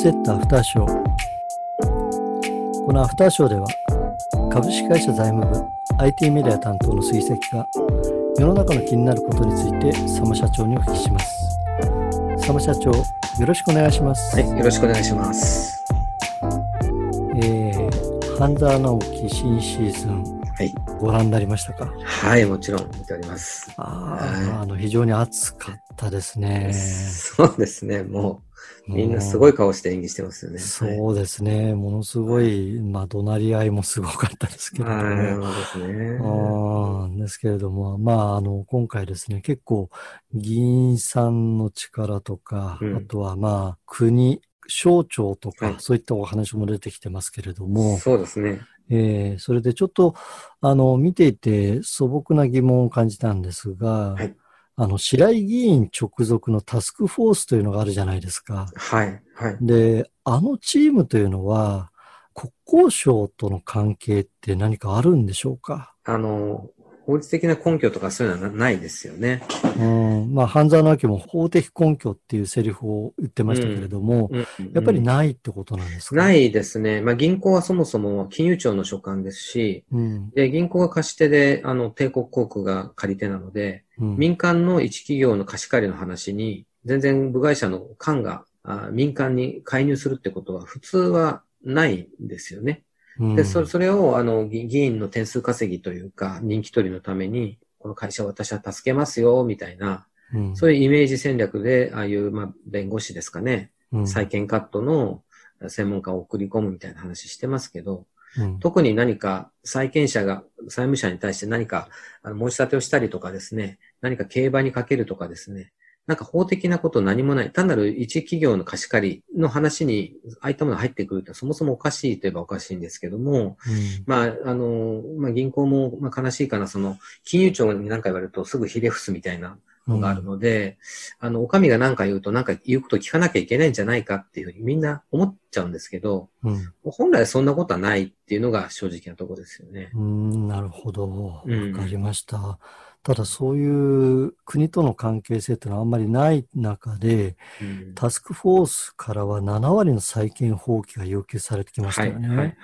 ステッドアフターショー。このアフターショーでは、株式会社財務部 IT メディア担当の水石が、世の中の気になることについて、佐間社長にお聞きします。佐間社長、よろしくお願いします。はい、よろしくお願いします。えー、半沢直樹新シーズン、はい。ご覧になりましたか？はい、もちろん見ております。ああの、非常に熱かったですね。そうですね、もう、みんなすごい顔して演技してますよね。そうですね。ものすごい、まあ、怒鳴り合いもすごかったですけれども。はい、そうですね。あーですけれども、まあ、あの、今回ですね、結構、議員さんの力とか、うんあとはまあ、国、省庁とか、はいそういったお話も出てきてますけれども、そうですね。えーそれでちょっと、あの、見ていて素朴な疑問を感じたんですが、はいあの、白井議員直属のタスクフォースというのがあるじゃないですか。はい、はい。で、あのチームというのは、国交省との関係って何かあるんでしょうか？あの、法律的な根拠とかそういうのはなないですよね。うん、まあ、半沢直樹も法的根拠っていうセリフを言ってましたけれども、うんやっぱりうんないってことなんですか？ないですね。まあ、銀行はそもそも金融庁の所管ですし、うん。で、銀行が貸し手で、あの、帝国航空が借り手なので、うん。民間の一企業の貸し借りの話に、全然部外者の官があ民間に介入するってことは普通はないんですよね。うん。で、そそれを、あの、議議員の点数稼ぎというか、人気取りのために、この会社を私は助けますよ、みたいな、うん。そういうイメージ戦略で、ああいう、まあ、弁護士ですかね、うん。債権カットの専門家を送り込むみたいな話してますけど、うん。特に何か債権者が債務者に対して何か申し立てをしたりとかですね、何か競馬にかけるとかですね、なんか法的なこと何もない。単なる一企業の貸し借りの話に、ああいったものが入ってくるってそもそもおかしいといえばおかしいんですけども、うんまあ、あの、まあ、銀行も、まあ、悲しいかな、その、金融庁に何か言われるとすぐひれ伏すみたいなのがあるので、あの、お上が何か言うと何か言うこと聞かなきゃいけないんじゃないかっていうふうにみんな思っちゃうんですけど、うん本来そんなことはないっていうのが正直なところですよね。うん、なるほど。わうんかりました。ただそういう国との関係性っていうのはあんまりない中で、うんタスクフォースからは7割の債権放棄が要求されてきましたはい、よはい、はいね。。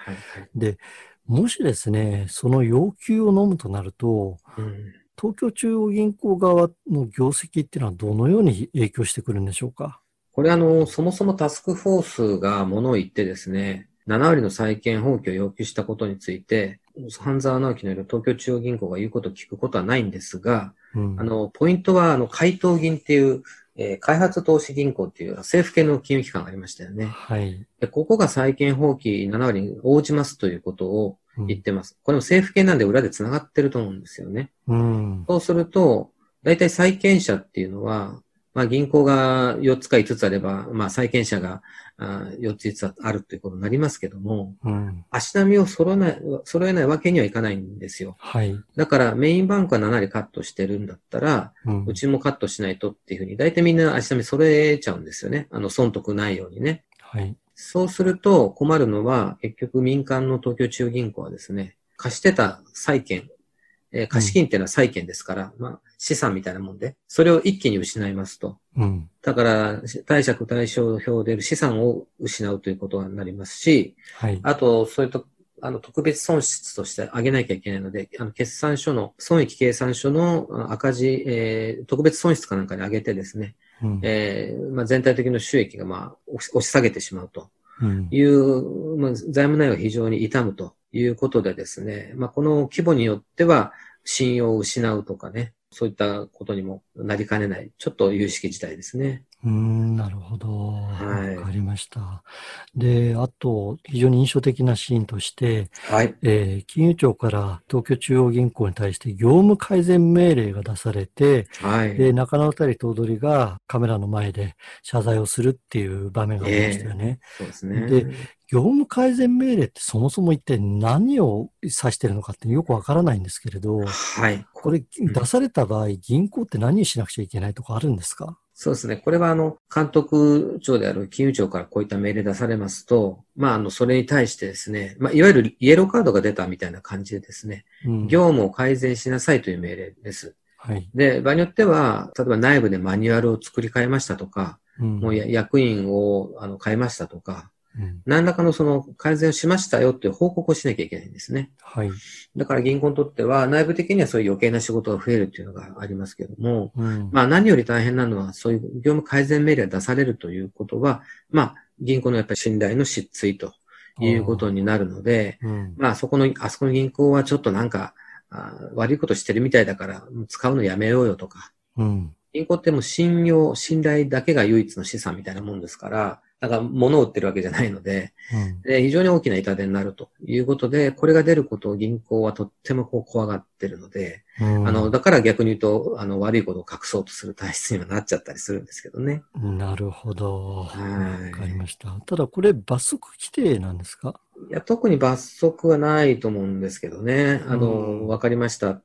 で、もしですね、その要求を飲むとなると、うん東京中央銀行側の業績っていうのはどのように影響してくるんでしょうか？これあの、そもそもタスクフォースがものを言ってですね、7割の債権放棄を要求したことについて、半沢直樹のいる東京中央銀行が言うことを聞くことはないんですが、うんあの、ポイントは、あの、海東銀っていう、えー開発投資銀行っていう政府系の金融機関がありましたよね。はい。で、ここが債権放棄7割に応じますということをうん言ってます。これも政府系なんで裏で繋がってると思うんですよね。うん。そうすると、大体債権者っていうのは、まあ銀行が4つか5つあれば、まあ債権者があ4つ5つあるということになりますけども、うん。足並みを揃えない、揃えないわけにはいかないんですよ。はい。だからメインバンクは7割カットしてるんだったら、うんうちもカットしないとっていうふうに、大体みんな足並み揃えちゃうんですよね。あの、損得ないようにね。はい。そうすると困るのは、結局民間の東京中央銀行はですね、貸してた債券、えー貸金っていうのは債券ですから、まあ、資産みたいなもんで、それを一気に失いますと。うん。だから、貸借対照表でる資産を失うということになりますし、はい。あと、それと、あの、特別損失として上げなきゃいけないので、あの、決算書の、損益計算書のあ赤字、えー特別損失かなんかに上げてですね、うんえーまあ、全体的な収益が、まあ、押し押し下げてしまうとうんいう、まあ、財務内容が非常に痛むということでですね、まあ、この規模によっては、信用を失うとかね、そういったことにもなりかねない、ちょっと有識事態ですね。うーん、なるほど。はいわかりました。で、あと、非常に印象的なシーンとして、はい。えー金融庁から東京中央銀行に対して業務改善命令が出されて、はい。で、中野たり頭取がカメラの前で謝罪をするっていう場面がありましたよね。そうですね。で業務改善命令ってそもそも一体何を指してるのかってよくわからないんですけれど、はい。これ出された場合、銀行って何しなくちゃいけないとかあるんですか？そうですね。これは、あの、監督長である金融庁からこういった命令出されますと、まあ、あの、それに対してですね、まあ、いわゆるイエローカードが出たみたいな感じでですね、うん業務を改善しなさいという命令です。はい。で、場合によっては、例えば内部でマニュアルを作り変えましたとか、うんもうや役員をあの変えましたとか、うん何らかのその改善をしましたよっていう報告をしなきゃいけないんですね。はい。だから銀行にとっては内部的にはそういう余計な仕事が増えるっていうのがありますけども、うんまあ何より大変なのはそういう業務改善命令が出されるということは、まあ銀行のやっぱり信頼の失墜ということになるので、うんまあそこの、あそこの銀行はちょっとなんか、あ悪いことしてるみたいだから使うのやめようよとか、うん。銀行ってもう信用、信頼だけが唯一の資産みたいなもんですから、だから物を売ってるわけじゃないので、うんで非常に大きな痛手になるということで、これが出ることを銀行はとってもこう怖がってるので、うんあの、だから逆に言うと、あの、悪いことを隠そうとする体質にはなっちゃったりするんですけどね。なるほど。わはいかりました。ただこれ罰則規定なんですか？いや、特に罰則はないと思うんですけどね。あうんの、わかりました。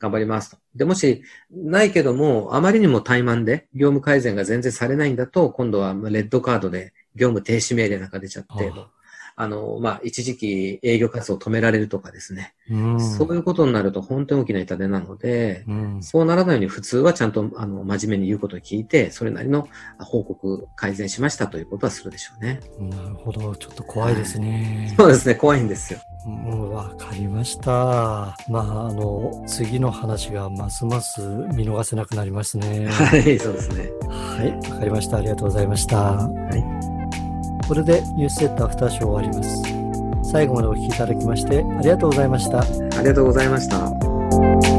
頑張りますと。で、もし、ないけども、あまりにも怠慢で、業務改善が全然されないんだと、今度はレッドカードで業務停止命令なんか出ちゃって、ああの、まあ、一時期営業活動を止められるとかですね。うん。そういうことになると本当に大きな痛手なので、うん。そうならないように普通はちゃんと、あの、真面目に言うことを聞いて、それなりの報告、改善しましたということはするでしょうね。なるほど。ちょっと怖いですね。そうですね、怖いんですよ。うん、わかりました。まあ、あの、次の話がますます見逃せなくなりますね。はい、そうですね。はい、わかりました。ありがとうございました。これでニュースセットアフターショー終わります。最後までお聞きいただきましてありがとうございました。ありがとうございました。